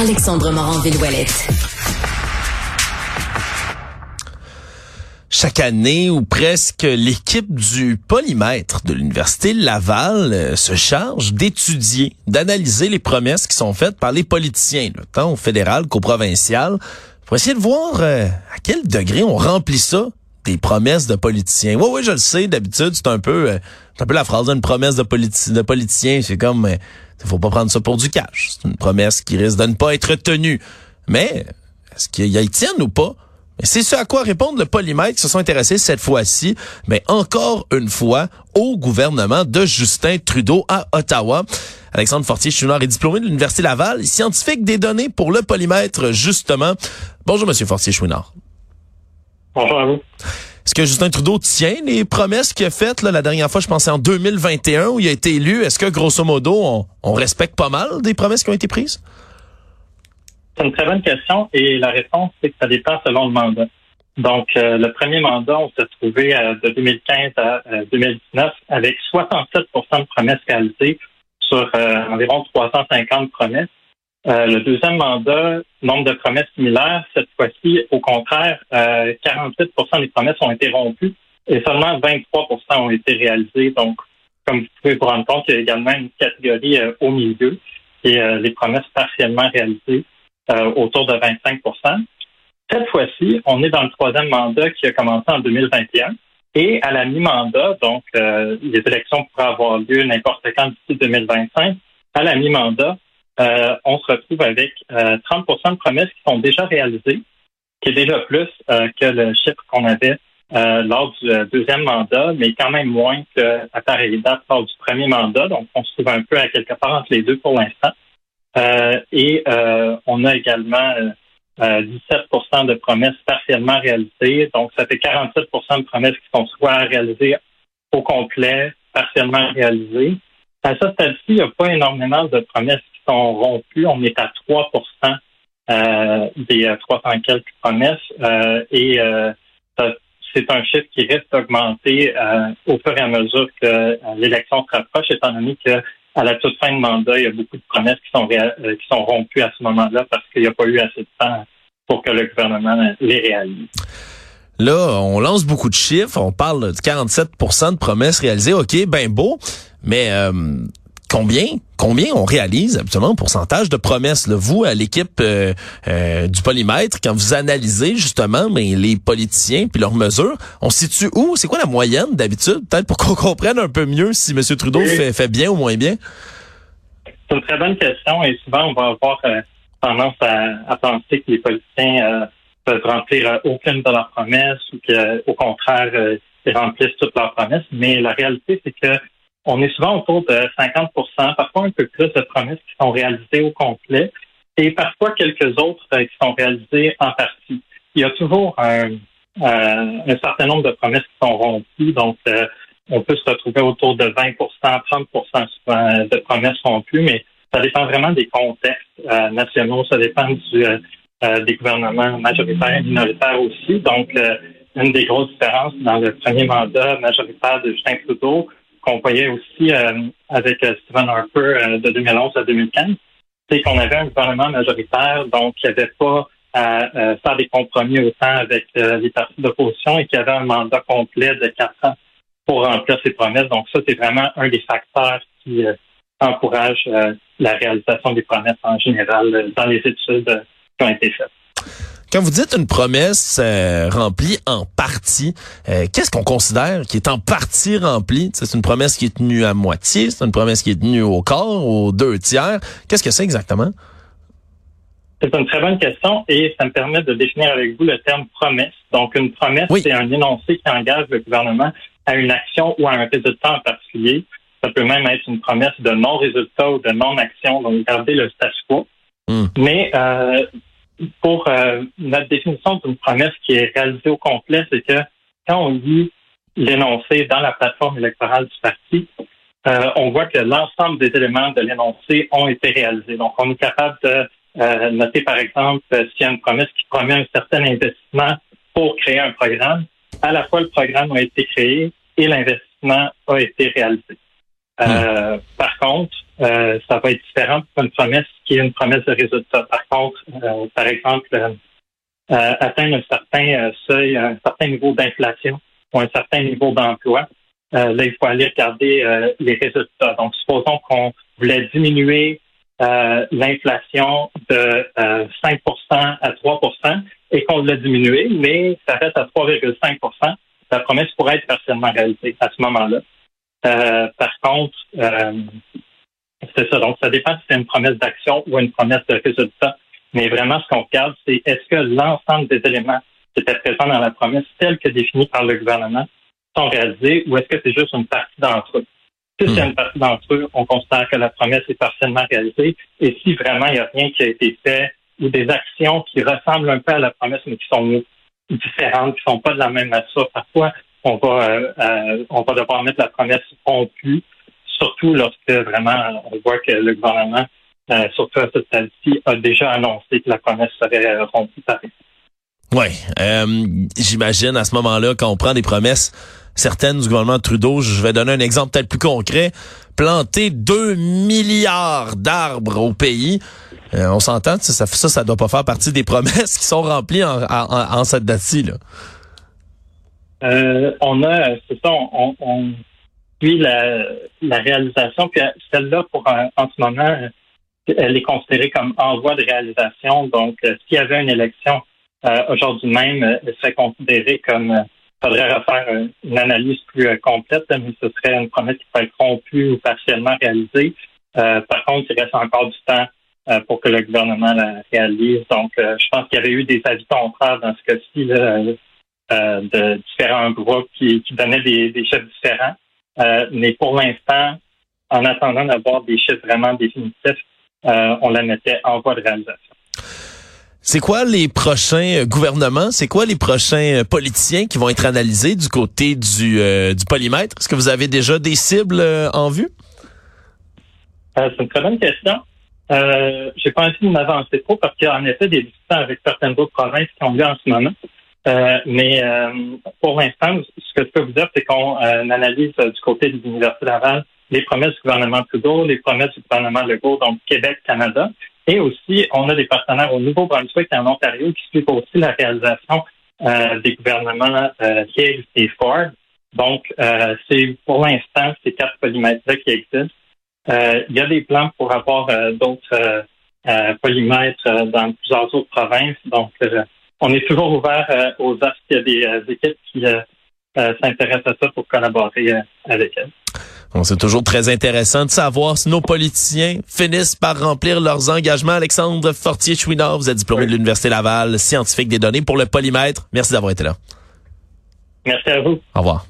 Alexandre Morand-Villouellette. Chaque année ou presque, l'équipe du polymètre de l'Université Laval euh, se charge d'étudier, d'analyser les promesses qui sont faites par les politiciens, tant au fédéral qu'au provincial, pour essayer de voir euh, à quel degré on remplit ça des promesses de politiciens. Oui, oui, je le sais, d'habitude, c'est un peu euh, c'est un peu la phrase d'une promesse de, politi de politicien. C'est comme, il faut pas prendre ça pour du cash. C'est une promesse qui risque de ne pas être tenue. Mais, est-ce qu'il y, y tienne ou pas? C'est ce à quoi répondent le polymètre qui se sont intéressés cette fois-ci, mais encore une fois, au gouvernement de Justin Trudeau à Ottawa. Alexandre Fortier-Chouinard est diplômé de l'Université Laval, scientifique des données pour le polymètre, justement. Bonjour, Monsieur Fortier-Chouinard. Bonjour à vous. Est-ce que Justin Trudeau tient les promesses qu'il a faites là, la dernière fois, je pensais en 2021, où il a été élu? Est-ce que, grosso modo, on, on respecte pas mal des promesses qui ont été prises? C'est une très bonne question et la réponse, c'est que ça dépend selon le mandat. Donc, euh, le premier mandat, on s'est trouvé euh, de 2015 à 2019 euh, avec 67% de promesses réalisées sur environ 350 promesses. Le deuxième mandat, nombre de promesses similaires, cette fois-ci, au contraire, 48% des promesses ont été rompues et seulement 23% ont été réalisées. Donc, comme vous pouvez vous rendre compte, il y a également une catégorie au milieu et les promesses partiellement réalisées. Euh, autour de 25% Cette fois-ci, on est dans le troisième mandat qui a commencé en 2021. Et à la mi-mandat, donc euh, les élections pourraient avoir lieu n'importe quand d'ici 2025, à la mi-mandat, euh, on se retrouve avec 30% de promesses qui sont déjà réalisées, qui est déjà plus que le chiffre qu'on avait lors du deuxième mandat, mais quand même moins qu'à pareille date lors du premier mandat. Donc, on se trouve un peu à quelque part entre les deux pour l'instant. Euh, et euh, on a également 17% euh, de promesses partiellement réalisées. Donc, ça fait 47% de promesses qui sont soit réalisées au complet, partiellement réalisées. À ce stade-ci, il n'y a pas énormément de promesses sont. On est à 3% des 300 quelques promesses. et c'est un chiffre qui reste augmenté au fur et à mesure que l'élection se rapproche, étant donné que à la toute fin de mandat, il y a beaucoup de promesses qui sont, euh, qui sont rompues à ce moment-là parce qu'il n'y a pas eu assez de temps pour que le gouvernement les réalise. Là, on lance beaucoup de chiffres, on parle de 47% de promesses réalisées. OK, ben beau, mais euh, combien combien on réalise absolument en pourcentage de promesses? Là, vous à l'équipe euh, euh, du polymètre quand vous analysez justement mais les politiciens puis leurs mesures on situe où? C'est quoi la moyenne d'habitude? Peut-être pour qu'on comprenne un peu mieux si M. Trudeau fait, fait bien ou moins bien. C'est une très bonne question et souvent on va avoir euh, tendance à, penser que les politiciens peuvent remplir aucune de leurs promesses ou qu'au contraire ils remplissent toutes leurs promesses. Mais la réalité c'est que on est souvent autour de 50 parfois un peu plus de promesses qui sont réalisées au complet et parfois quelques autres euh, qui sont réalisées en partie. Il y a toujours un, euh, certain nombre de promesses qui sont rompues, donc euh, on peut se retrouver autour de 20% 30% de promesses rompues, mais ça dépend vraiment des contextes nationaux, ça dépend du, des gouvernements majoritaires et minoritaires aussi. Donc, une des grosses différences dans le premier mandat majoritaire de Justin Trudeau, qu'on voyait aussi euh, avec euh, Stephen Harper euh, de 2011 à 2015, c'est qu'on avait un gouvernement majoritaire, donc qui n'avait pas à faire des compromis autant avec les partis d'opposition et qui avait un mandat complet de quatre ans pour remplir ses promesses. Donc ça, c'est vraiment un des facteurs qui encourage la réalisation des promesses en général dans les études qui ont été faites. Quand vous dites une promesse euh, remplie en partie, euh, qu'est-ce qu'on considère qui est en partie remplie? C'est une promesse qui est tenue à moitié, c'est une promesse qui est tenue au quart, aux deux tiers. Qu'est-ce que c'est exactement? C'est une très bonne question et ça me permet de définir avec vous le terme promesse. Donc, une promesse, c'est un énoncé qui engage le gouvernement à une action ou à un résultat en particulier. Ça peut même être une promesse de non-résultat ou de non-action, donc garder le statu quo. Hmm. Mais euh, pour euh, notre définition d'une promesse qui est réalisée au complet, c'est que quand on lit l'énoncé dans la plateforme électorale du parti, euh, on voit que l'ensemble des éléments de l'énoncé ont été réalisés. Donc, on est capable de euh, noter, par exemple, s'il y a une promesse qui promet un certain investissement pour créer un programme, à la fois le programme a été créé et l'investissement a été réalisé. Hmm. Par contre, ça va être différent pour une promesse qui est une promesse de résultat. Par contre, par exemple, atteindre un certain seuil, un certain niveau d'inflation ou un certain niveau d'emploi, là, il faut aller regarder les résultats. Donc, supposons qu'on voulait diminuer euh, l'inflation de 5% euh, à 3% et qu'on l'a diminué, mais ça reste à 3,5% la promesse pourrait être partiellement réalisée à ce moment-là. Euh, par contre, c'est ça. Donc, ça dépend si c'est une promesse d'action ou une promesse de résultat. Mais vraiment, ce qu'on regarde, c'est est-ce que l'ensemble des éléments qui étaient présents dans la promesse, tels que définis par le gouvernement, sont réalisés ou est-ce que c'est juste une partie d'entre eux? Si c'est hmm. une partie d'entre eux, on considère que la promesse est partiellement réalisée. Et si vraiment il n'y a rien qui a été fait ou des actions qui ressemblent un peu à la promesse, mais qui sont différentes, qui ne sont pas de la même nature, parfois on va euh, euh, on va devoir mettre la promesse rompue, surtout lorsque vraiment on voit que le gouvernement, euh, surtout à cette stade-ci, a déjà annoncé que la promesse serait rompue par oui, j'imagine à ce moment-là, quand on prend des promesses certaines du gouvernement Trudeau. Je vais donner un exemple peut-être plus concret. Planter 2 milliards d'arbres au pays. Euh, on s'entend, ça, ça, ça doit pas faire partie des promesses qui sont remplies en, cette date-ci. Euh, on a, c'est ça, on, on suit la, réalisation. Puis celle-là, pour en ce moment, elle est considérée comme envoi de réalisation. Donc, euh, s'il y avait une élection aujourd'hui même, elle serait considérée comme faudrait refaire une analyse plus euh, complète, mais ce serait une promesse qui peut être rompue ou partiellement réalisée. Euh, par contre, il reste encore du temps euh, pour que le gouvernement la réalise. Donc, je pense qu'il y avait eu des avis contraires dans ce cas-ci de différents groupes qui, donnaient des, des, chiffres différents. Mais pour l'instant, en attendant d'avoir des chiffres vraiment définitifs, on la mettait en voie de réalisation. C'est quoi les prochains euh, gouvernements? C'est quoi les prochains euh, politiciens qui vont être analysés du côté du, euh, du polymètre? Est-ce que vous avez déjà des cibles en vue? c'est une très bonne question. Euh, j'ai pas envie de m'avancer trop parce qu'il y a en effet des discussions avec certaines autres provinces qui ont lieu en ce moment. Mais pour l'instant, ce que je peux vous dire, c'est qu'on analyse du côté de l'Université Laval les promesses du gouvernement Trudeau, les promesses du gouvernement Legault, donc Québec, Canada. Et aussi, on a des partenaires au Nouveau-Brunswick et en Ontario qui suivent aussi la réalisation euh, des gouvernements euh, et Ford. Donc, euh, c'est pour l'instant ces quatre polymètres-là qui existent. Euh, il y a des plans pour avoir euh, d'autres polymètres dans plusieurs autres provinces. Donc, on est toujours ouvert aux offres. Il y a des équipes qui s'intéressent à ça pour collaborer avec elles c'est toujours très intéressant de savoir si nos politiciens finissent par remplir leurs engagements. Alexandre Fortier-Chouinard, vous êtes diplômé de l'Université Laval, scientifique des données pour le polymètre. Merci d'avoir été là. Merci à vous. Au revoir.